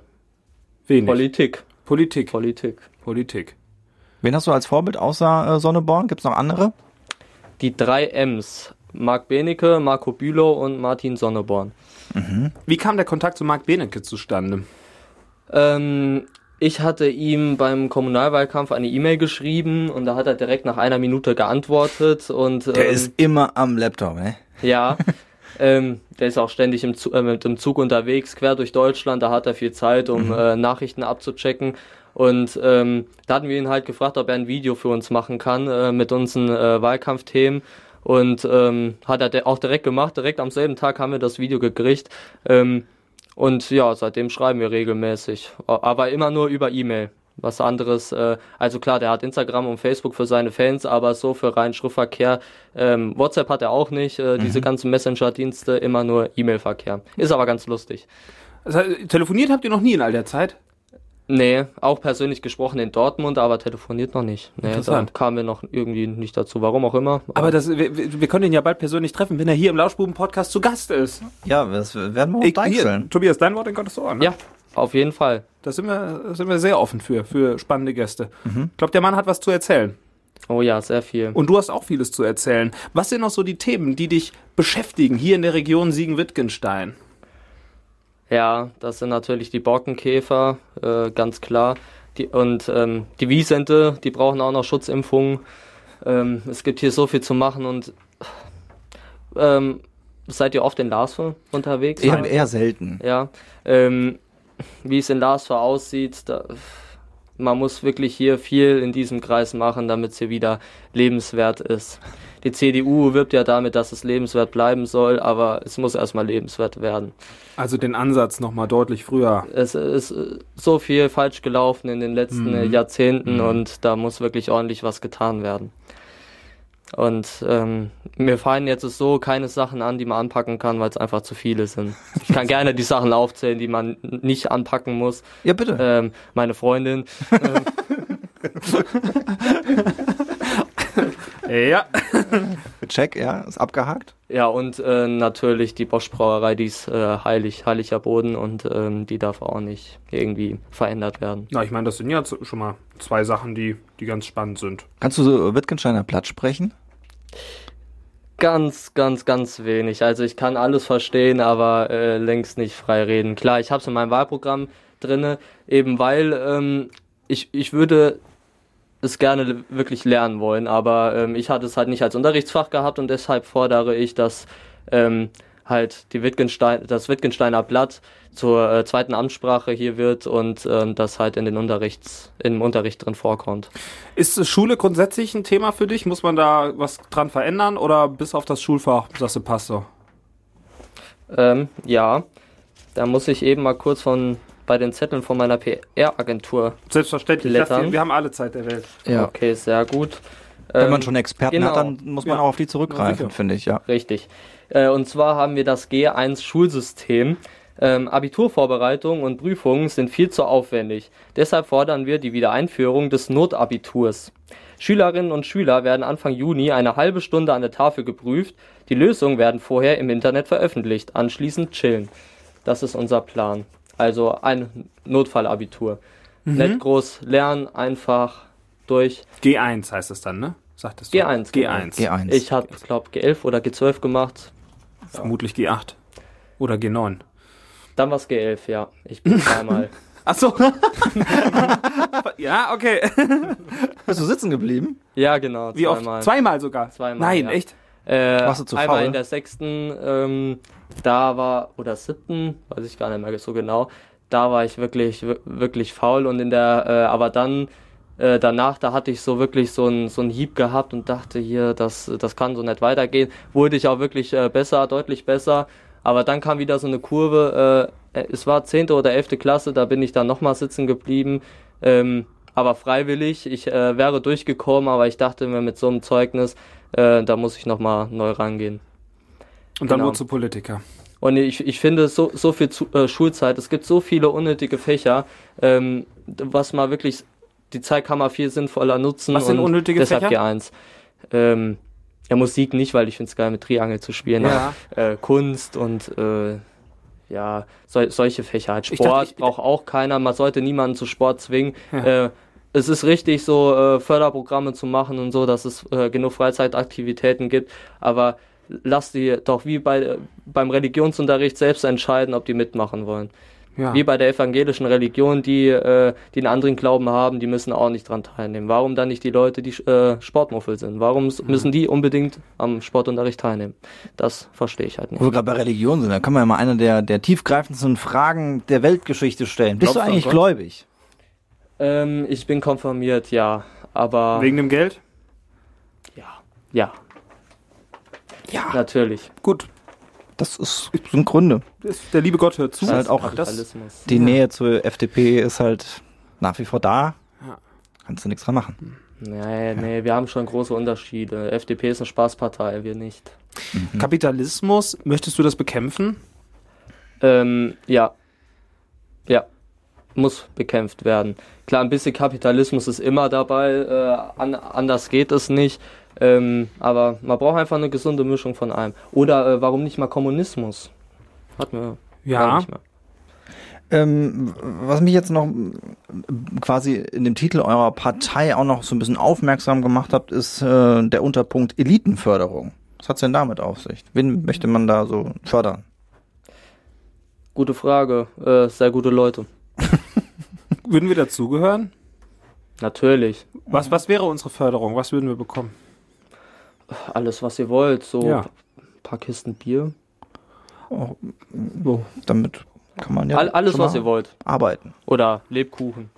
Wenig. Politik. Politik. Politik. Politik. Wen hast du als Vorbild außer äh, Sonneborn? Gibt es noch andere? Die drei M's. Marc Benecke, Marco Bülow und Martin Sonneborn. Wie kam der Kontakt zu Marc Benecke zustande? Ähm, ich hatte ihm beim Kommunalwahlkampf eine E-Mail geschrieben und da hat er direkt nach einer Minute geantwortet und Der ähm, ist immer am Laptop, ne? ja, [LAUGHS] ähm, der ist auch ständig im Zug, äh, mit dem Zug unterwegs, quer durch Deutschland, da hat er viel Zeit, um äh, Nachrichten abzuchecken. Und ähm, da hatten wir ihn halt gefragt, ob er ein Video für uns machen kann äh, mit unseren äh, Wahlkampfthemen. Und ähm, hat er auch direkt gemacht. Direkt am selben Tag haben wir das Video gekriegt. Ähm, und ja, seitdem schreiben wir regelmäßig. Aber immer nur über E-Mail. Was anderes, äh, also klar, der hat Instagram und Facebook für seine Fans, aber so für reinen Schriftverkehr, ähm, WhatsApp hat er auch nicht, äh, diese ganzen Messenger-Dienste, immer nur E-Mail-Verkehr. Ist aber ganz lustig. Das heißt, telefoniert habt ihr noch nie in all der Zeit? Nee, auch persönlich gesprochen in Dortmund, aber telefoniert noch nicht. Nee, da Interessant. kamen wir noch irgendwie nicht dazu, warum auch immer. Aber das, wir, wir können ihn ja bald persönlich treffen, wenn er hier im Lauschbuben-Podcast zu Gast ist. Ja, das werden wir Ich, auch hier. Tobias, dein Wort in Gottes Ohr. Ne? ja, auf jeden Fall. Da sind wir, da sind wir sehr offen für, für spannende Gäste. Mhm. Ich glaube, der Mann hat was zu erzählen. Oh ja, sehr viel. Und du hast auch vieles zu erzählen. Was sind noch so die Themen, die dich beschäftigen hier in der Region Siegen-Wittgenstein? Ja, das sind natürlich die Borkenkäfer, äh, ganz klar. Die, und ähm, die Wiesente, die brauchen auch noch Schutzimpfungen. Ähm, es gibt hier so viel zu machen und ähm, seid ihr oft in Larsve unterwegs? Eher, eher selten. Ja. Ähm, wie es in Larsve aussieht, da, man muss wirklich hier viel in diesem Kreis machen, damit es hier wieder lebenswert ist. Die CDU wirbt ja damit, dass es lebenswert bleiben soll, aber es muss erstmal lebenswert werden. Also den Ansatz nochmal deutlich früher. Es ist äh, so viel falsch gelaufen in den letzten äh, Jahrzehnten und da muss wirklich ordentlich was getan werden. Und ähm, mir fallen jetzt so keine Sachen an, die man anpacken kann, weil es einfach zu viele sind. Ich kann gerne die Sachen aufzählen, die man nicht anpacken muss. Ja, bitte. Ähm, meine Freundin, ähm, [LAUGHS] Ja. [LAUGHS] Check, ja, ist abgehakt. Ja, und äh, natürlich die Bosch Brauerei, die ist äh, heilig, heiliger Boden und ähm, die darf auch nicht irgendwie verändert werden. Na, ich meine, das sind ja schon mal zwei Sachen, die, die ganz spannend sind. Kannst du so Wittgensteiner Platt sprechen? Ganz, ganz, ganz wenig. Also ich kann alles verstehen, aber äh, längst nicht frei reden. Klar, ich habe es in meinem Wahlprogramm drinne, eben weil ähm, ich, ich würde es gerne wirklich lernen wollen, aber ähm, ich hatte es halt nicht als Unterrichtsfach gehabt und deshalb fordere ich, dass ähm, halt die Wittgenstein, das Wittgensteiner Blatt zur äh, zweiten Amtssprache hier wird und ähm, das halt in den Unterrichts, im Unterricht drin vorkommt. Ist äh, Schule grundsätzlich ein Thema für dich? Muss man da was dran verändern oder bis auf das Schulfach, sagst du, passt so? Ähm, ja, da muss ich eben mal kurz von bei den Zetteln von meiner PR-Agentur. Selbstverständlich. Hier, wir haben alle Zeit der Welt. Okay, sehr gut. Wenn Ähm, man schon Experten genau. hat, dann muss man Ja. auch auf die Ja, zurückgreifen, finde ich, ja. Richtig. Äh, und zwar haben wir das G1-Schulsystem. Ähm, Abiturvorbereitungen und Prüfungen sind viel zu aufwendig. Deshalb fordern wir die Wiedereinführung des Notabiturs. Schülerinnen und Schüler werden Anfang Juni eine halbe Stunde an der Tafel geprüft. Die Lösungen werden vorher im Internet veröffentlicht. Anschließend chillen. Das ist unser Plan. Also ein Notfallabitur. Nicht groß lernen, einfach durch. G1 heißt es dann, ne? Sagtest du? G1, G1. G1. Ich habe, glaube G11 oder G12 gemacht. Vermutlich G8. Oder G9. Dann war's G11, ja. Ich bin zweimal. [LAUGHS] Achso. [LAUGHS] ja, okay. Bist du sitzen geblieben? ja, genau, Wie zweimal. oft? Zweimal sogar. Zweimal, Nein, ja. echt? Äh, Warst du zu einmal faul? in der sechsten, ähm, da war, oder siebten, weiß ich gar nicht mehr so genau, da war ich wirklich, wir- wirklich faul und in der, äh, aber dann, äh, danach, da hatte ich so wirklich so einen so einen Hieb gehabt und dachte hier, das, das kann so nicht weitergehen. Wurde ich auch wirklich äh, besser, deutlich besser. Aber dann kam wieder so eine Kurve, äh, es war zehnte oder elfte Klasse, da bin ich dann nochmal sitzen geblieben. Ähm, aber freiwillig, ich äh, wäre durchgekommen, aber ich dachte mir mit so einem Zeugnis, äh, da muss ich nochmal neu rangehen. Und dann Genau. du Politiker. Und ich, ich finde so, so viel zu, äh, Schulzeit, es gibt so viele unnötige Fächer, ähm, was mal wirklich, die Zeit kann man viel sinnvoller nutzen. Was sind unnötige deshalb Fächer? G1. Ähm, ja, Musik nicht, weil ich finde es geil, mit Triangel zu spielen. Ja. [LAUGHS] Äh, Kunst und äh, ja, sol solche Fächer. Halt Sport dachte, ich- braucht auch keiner. Man sollte niemanden zu Sport zwingen. Ja. Äh, es ist richtig, so äh, Förderprogramme zu machen und so, dass es äh, genug Freizeitaktivitäten gibt. Aber lass die doch wie bei, beim Religionsunterricht selbst entscheiden, ob die mitmachen wollen. Ja. Wie bei der evangelischen Religion, die, äh, die einen anderen Glauben haben, die müssen auch nicht dran teilnehmen. Warum dann nicht die Leute, die äh, Sportmuffel sind? Warum s- müssen die unbedingt am Sportunterricht teilnehmen? Das verstehe ich halt Wo nicht. wir gerade bei Religion sind, da kann man ja mal eine der, der tiefgreifendsten Fragen der Weltgeschichte stellen. Bist Glaubst du eigentlich gläubig? Ähm, ich bin konfirmiert, ja. Aber Wegen dem Geld? ja, ja, Ja. natürlich. Gut. Das ist, sind Gründe. Das- Der liebe Gott hört zu. ist halt auch das, Kapitalismus. Die Nähe zur FDP ist halt nach wie vor da. Ja. Kannst du nichts dran machen. Nee, nee, wir haben schon große Unterschiede. FDP ist eine Spaßpartei, wir nicht. Kapitalismus, möchtest du das bekämpfen? Ähm, ja. Ja. Muss bekämpft werden. Klar, ein bisschen Kapitalismus ist immer dabei, äh, an, anders geht es nicht. Ähm, aber man braucht einfach eine gesunde Mischung von allem. Oder äh, warum nicht mal Kommunismus? Hat mir gar Ja. nicht mehr. Ähm, was mich jetzt noch quasi in dem Titel eurer Partei auch noch so ein bisschen aufmerksam gemacht habt, ist äh, der Unterpunkt Elitenförderung. Was hat's denn damit auf sich? Wen möchte man da so fördern? Gute Frage. Äh, sehr gute Leute. Würden wir dazugehören? Natürlich. Was, was wäre unsere Förderung? Was würden wir bekommen? Alles, was ihr wollt. So Ja. ein paar Kisten Bier. So, damit kann man ja All, alles, schon was ihr wollt. arbeiten. Oder Lebkuchen.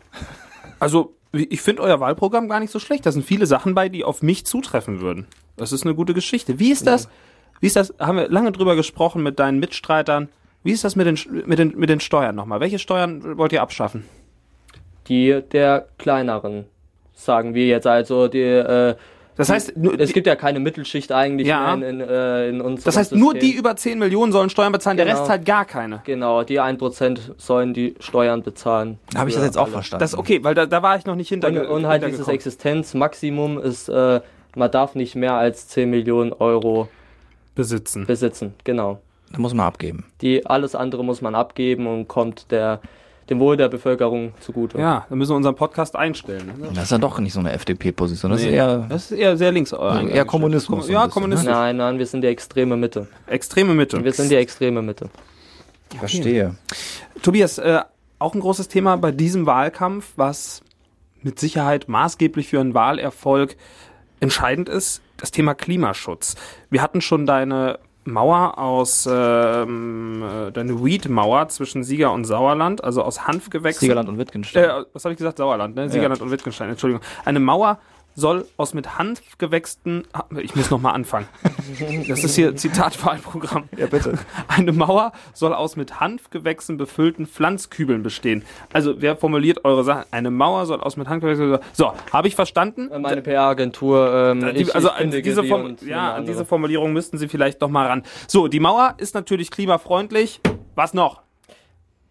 Also, ich finde euer Wahlprogramm gar nicht so schlecht. Da sind viele Sachen bei, die auf mich zutreffen würden. Das ist eine gute Geschichte. Wie ist das? Wie ist das? Haben wir lange drüber gesprochen mit deinen Mitstreitern. Wie ist das mit den, mit den, mit den Steuern nochmal? Welche Steuern wollt ihr abschaffen? Die der kleineren, sagen wir jetzt. Also die, äh, Das heißt, nur, Es gibt ja keine Mittelschicht eigentlich Ja. mehr in, in, äh, in unserem das heißt, nur System. die über 10 Millionen sollen Steuern bezahlen, der Genau. Rest halt gar keine. Genau, die 1% sollen die Steuern bezahlen. Habe ich das jetzt auch alle. verstanden? Das okay, weil da, da war ich noch nicht hinter. Und, und halt dieses. Existenzmaximum ist, äh, man darf nicht mehr als 10 Millionen Euro besitzen. besitzen. Genau. Da muss man abgeben. Die, alles andere muss man abgeben und kommt der, dem Wohl der Bevölkerung zugute. Ja, dann müssen wir unseren Podcast einstellen. Ne? Das ist ja doch nicht so eine FDP-Position. Das ist Nee, eher das ist eher sehr links. eingestellt. eher Kommunismus Ja, bisschen, Kommunismus. Nein, nein, wir sind die extreme Mitte. Extreme Mitte. Wir sind die extreme Mitte. Verstehe. Tobias, äh, auch ein großes Thema bei diesem Wahlkampf, was mit Sicherheit maßgeblich für einen Wahlerfolg entscheidend ist, das Thema Klimaschutz. Wir hatten schon deine Mauer aus, ähm, äh, deine Weed-Mauer zwischen Sieger und Sauerland, also aus Hanfgewächsen. Siegerland und Wittgenstein. Äh, was habe ich gesagt? Sauerland, ne? Siegerland und Wittgenstein, Entschuldigung. Eine Mauer soll aus mit Hanfgewächsten, ah, ich muss nochmal anfangen. Das ist hier Zitatwahlprogramm. Ja, bitte. Eine Mauer soll aus mit Hanfgewächsen befüllten Pflanzkübeln bestehen. Also, wer formuliert eure Sachen? Eine Mauer soll aus mit Hanfgewächsen. So, habe ich verstanden? Äh, Meine PR-Agentur, ähm, Die, ich, also ich an diese, die Form ja, an diese Formulierung müssten Sie vielleicht noch mal ran. So, die Mauer ist natürlich klimafreundlich. Was noch?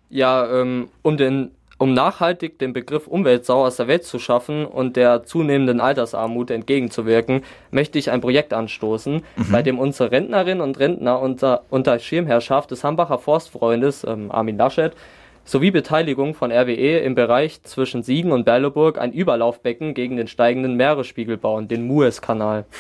Ja, ähm, um den um nachhaltig den Begriff Umweltsau aus der Welt zu schaffen und der zunehmenden Altersarmut entgegenzuwirken, möchte ich ein Projekt anstoßen, bei dem unsere Rentnerinnen und Rentner unter, unter Schirmherrschaft des Hambacher Forstfreundes ähm, Armin Laschet sowie Beteiligung von RWE im Bereich zwischen Siegen und Berleburg ein Überlaufbecken gegen den steigenden Meeresspiegel bauen, den Mueskanal. [LAUGHS]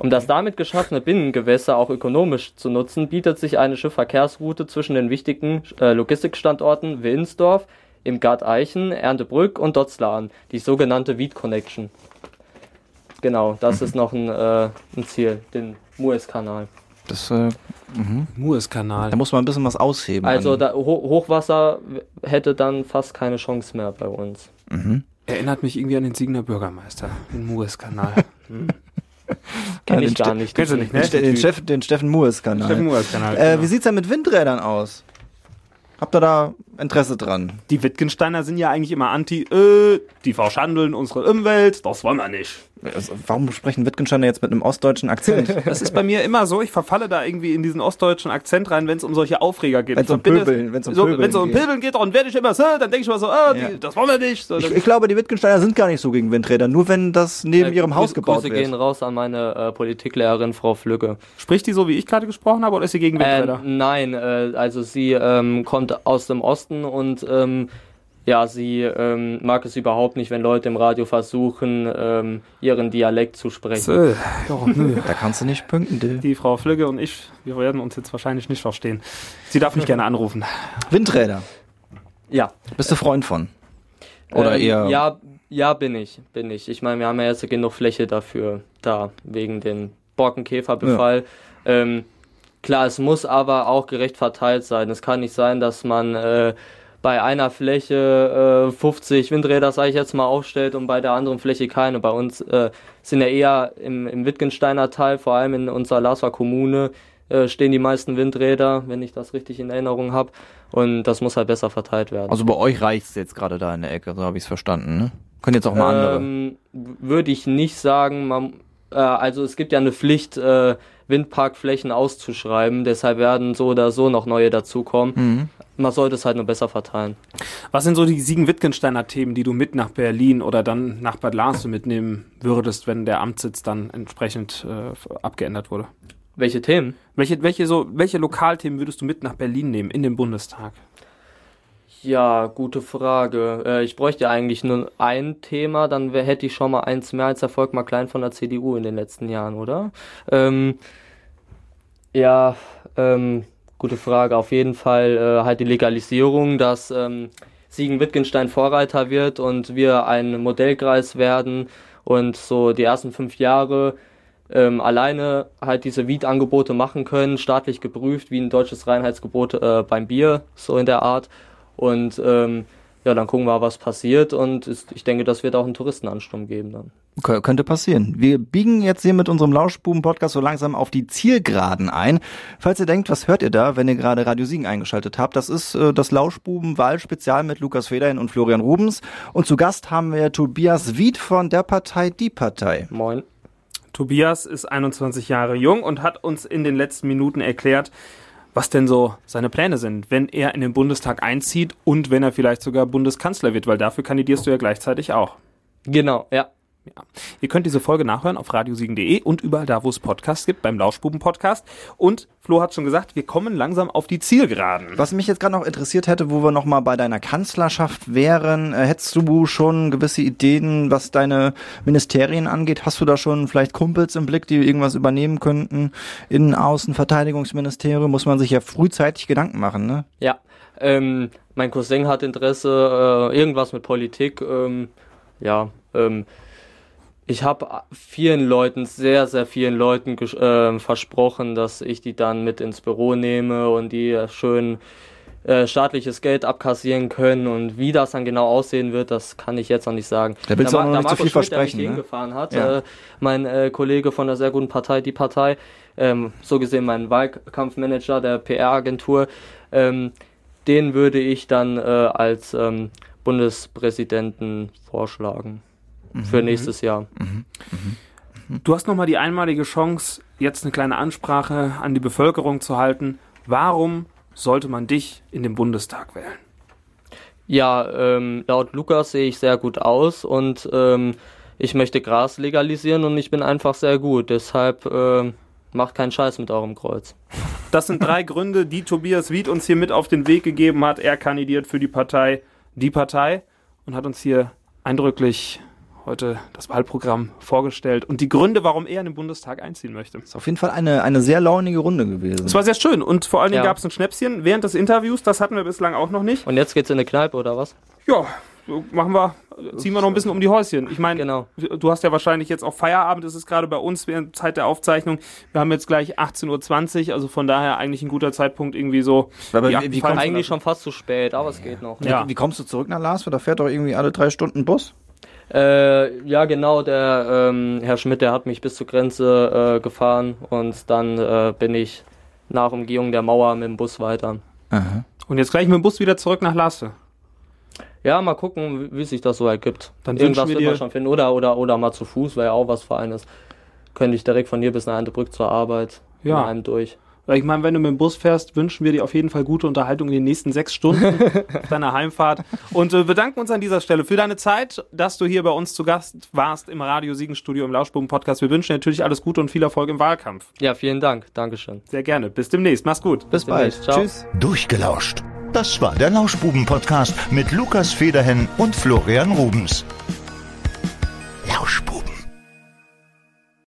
Um das damit geschaffene Binnengewässer auch ökonomisch zu nutzen, bietet sich eine Schiffverkehrsroute zwischen den wichtigen äh, Logistikstandorten Willensdorf, im Gard Eichen, Erntebrück und Dotzlar an, die sogenannte Weed Connection. Genau, das ist noch ein, äh, ein Ziel, den Mueskanal. Das, äh, Mueskanal. da muss man ein bisschen was ausheben. Also da, Ho Hochwasser hätte dann fast keine Chance mehr bei uns. Erinnert mich irgendwie an den Siegener Bürgermeister, den Mueskanal. [LAUGHS] Kenn den ich gar nicht. Kennst du nicht, ne? den, den Steffen Mues-Kanal. Steffen Mueskanal. Äh, genau. wie sieht's denn mit Windrädern aus? Habt ihr da Interesse dran? Die Wittgensteiner sind ja eigentlich immer anti, äh, die verschandeln unsere Umwelt, das wollen wir nicht. Also, warum sprechen Wittgensteiner jetzt mit einem ostdeutschen Akzent? [LAUGHS] Das ist bei mir immer so, ich verfalle da irgendwie in diesen ostdeutschen Akzent rein, wenn es um solche Aufreger geht. Wenn's Ich um es- Pöbeln- wenn's um so, Pöbeln um geht. Pöbeln geht, dann werde ich immer so, dann denke ich mal so, ah, die, Ja. das wollen wir nicht. So, ich, ich glaube, die Wittgensteiner sind gar nicht so gegen Windräder, nur wenn das neben Äh, ihrem Haus Grüße- gebaut Grüße wird. gehen raus an meine äh, Politiklehrerin Frau Flügge. spricht die so, wie ich gerade gesprochen habe, oder ist sie gegen Äh, Windräder? nein, äh, also sie ähm, kommt aus dem Osten und ähm, ja, sie ähm, mag es überhaupt nicht, wenn Leute im Radio versuchen, ähm, ihren Dialekt zu sprechen. So, ja, nö. Da kannst du nicht pünken, Dill. Die Frau Flügge und ich, wir werden uns jetzt wahrscheinlich nicht verstehen. Sie darf mich gerne anrufen. Windräder. Ja. Bist du Freund von? Oder ähm, eher. Ja, ja, bin ich, bin ich. Ich meine, wir haben ja jetzt genug Fläche dafür da, wegen dem Borkenkäferbefall. Ähm, klar, es muss aber auch gerecht verteilt sein. Es kann nicht sein, dass man äh, bei einer Fläche äh, 50 Windräder, sage ich jetzt mal, aufstellt und bei der anderen Fläche keine. Bei uns äh, sind ja eher im, im Wittgensteiner Teil, vor allem in unserer Lasser Kommune, äh, stehen die meisten Windräder, wenn ich das richtig in Erinnerung habe. Und das muss halt besser verteilt werden. Also bei euch reicht's jetzt gerade da in der Ecke, so habe ich's verstanden, ne? Können jetzt auch mal andere. Ähm, Würde ich nicht sagen. Man, äh, also es gibt ja eine Pflicht, äh, Windparkflächen auszuschreiben. Deshalb werden so oder so noch neue dazukommen. Mhm. Man sollte es halt nur besser verteilen. Was sind so die Siegen-Wittgensteiner Themen, die du mit nach Berlin oder dann nach Bad Larsau mitnehmen würdest, wenn der Amtssitz dann entsprechend äh, abgeändert wurde? Welche Themen? Welche, welche, so, welche Lokalthemen würdest du mit nach Berlin nehmen in den Bundestag? Ja, gute Frage. Äh, ich bräuchte eigentlich nur ein Thema, dann wär, hätte ich schon mal eins mehr als Erfolg mal klein von der CDU in den letzten Jahren, oder? Ähm, ja, ähm, gute Frage. Auf jeden Fall äh, halt die Legalisierung, dass ähm, Siegen-Wittgenstein Vorreiter wird und wir ein Modellkreis werden und so die ersten fünf Jahre ähm, alleine halt diese Weed-Angebote machen können, staatlich geprüft, wie ein deutsches Reinheitsgebot äh, beim Bier, so in der Art. Und ähm, ja, dann gucken wir, was passiert und ist, ich denke, das wird auch einen Touristenansturm geben dann. Kö- Könnte passieren. Wir biegen jetzt hier mit unserem Lauschbuben-Podcast so langsam auf die Zielgeraden ein. Falls ihr denkt, was hört ihr da, wenn ihr gerade Radio Siegen eingeschaltet habt, das ist äh, das Lauschbuben-Wahlspezial mit Lukas Federhin und Florian Rubens. Und zu Gast haben wir Tobias Wied von der Partei Die Partei. Moin. Tobias ist 21 Jahre jung und hat uns in den letzten Minuten erklärt, was denn so seine Pläne sind, wenn er in den Bundestag einzieht und wenn er vielleicht sogar Bundeskanzler wird, weil dafür kandidierst du ja gleichzeitig auch. Genau, ja. Ja. Ihr könnt diese Folge nachhören auf radiosiegen.de und überall da, wo es Podcasts gibt, beim Lauschbuben-Podcast. Und Flo hat schon gesagt, wir kommen langsam auf die Zielgeraden. Was mich jetzt gerade noch interessiert hätte, wo wir noch mal bei deiner Kanzlerschaft wären, äh, hättest du schon gewisse Ideen, was deine Ministerien angeht? Hast du da schon vielleicht Kumpels im Blick, die irgendwas übernehmen könnten? Innen, Außen, Verteidigungsministerium, muss man sich ja frühzeitig Gedanken machen, ne? Ja. Ähm, mein Cousin hat Interesse, äh, irgendwas mit Politik. Ähm, ja, ähm, ich habe vielen Leuten, sehr, sehr vielen Leuten äh, versprochen, dass ich die dann mit ins Büro nehme und die äh, schön äh, staatliches Geld abkassieren können und wie das dann genau aussehen wird, das kann ich jetzt noch nicht sagen. Da willst du auch noch nicht so viel Schmidt, der mich versprechen, ne? hingefahren hat, Ja. äh, mein äh, Kollege von der sehr guten Partei, die Partei, ähm, so gesehen mein Wahlkampfmanager der PR-Agentur, ähm, den würde ich dann äh, als ähm, Bundespräsidenten vorschlagen Mhm. für nächstes Jahr. Du hast nochmal die einmalige Chance, jetzt eine kleine Ansprache an die Bevölkerung zu halten. Warum sollte man dich in den Bundestag wählen? Ja, ähm, laut Lukas sehe ich sehr gut aus und ähm, ich möchte Gras legalisieren und ich bin einfach sehr gut. Deshalb ähm, macht keinen Scheiß mit eurem Kreuz. Das sind drei Gründe, die Tobias Wied uns hier mit auf den Weg gegeben hat. Er kandidiert für die Partei Die Partei und hat uns hier eindrücklich heute das Wahlprogramm vorgestellt und die Gründe, warum er in den Bundestag einziehen möchte. Ist auf jeden Fall eine, eine sehr launige Runde gewesen. Es war sehr schön und vor allen Dingen Ja. gab es ein Schnäpschen während des Interviews, das hatten wir bislang auch noch nicht. Und jetzt geht's in eine Kneipe oder was? Ja, machen wir, ziehen wir noch ein bisschen um die Häuschen. Ich meine, Genau. du hast ja wahrscheinlich jetzt auch Feierabend, das ist gerade bei uns während Zeit der Aufzeichnung. Wir haben jetzt gleich 18.20 Uhr, also von daher eigentlich ein guter Zeitpunkt irgendwie so. Aber Ja, wie, wie, kommst, Eigentlich schon fast zu spät, aber es geht noch. Ja. wie kommst du zurück nach Larsfeld? Da fährt doch irgendwie alle drei Stunden Bus. Äh, ja, genau, der ähm, Herr Schmidt, der hat mich bis zur Grenze äh, gefahren und dann äh, bin ich nach Umgehung der Mauer mit dem Bus weiter. Aha. Und jetzt gleich mit dem Bus wieder zurück nach Lasse. Ja, mal gucken, wie, wie sich das so ergibt. Dann Irgendwas wir wird man schon finden. Oder, oder, oder mal zu Fuß, wäre ja auch was Feines. Könnte ich direkt von hier bis nach Eindebrück zur Arbeit Ja. in einem durch. Weil Ich meine, wenn du mit dem Bus fährst, wünschen wir dir auf jeden Fall gute Unterhaltung in den nächsten sechs Stunden [LAUGHS] auf deiner Heimfahrt. Und äh, bedanken uns an dieser Stelle für deine Zeit, dass du hier bei uns zu Gast warst im Radio Siegenstudio im Lauschbuben-Podcast. Wir wünschen dir natürlich alles Gute und viel Erfolg im Wahlkampf. Ja, vielen Dank. Dankeschön. Sehr gerne. Bis demnächst. Mach's gut. Bis bald. demnächst. Ciao. Tschüss. Durchgelauscht. Das war der Lauschbuben-Podcast mit Lukas Federhen und Florian Rubens.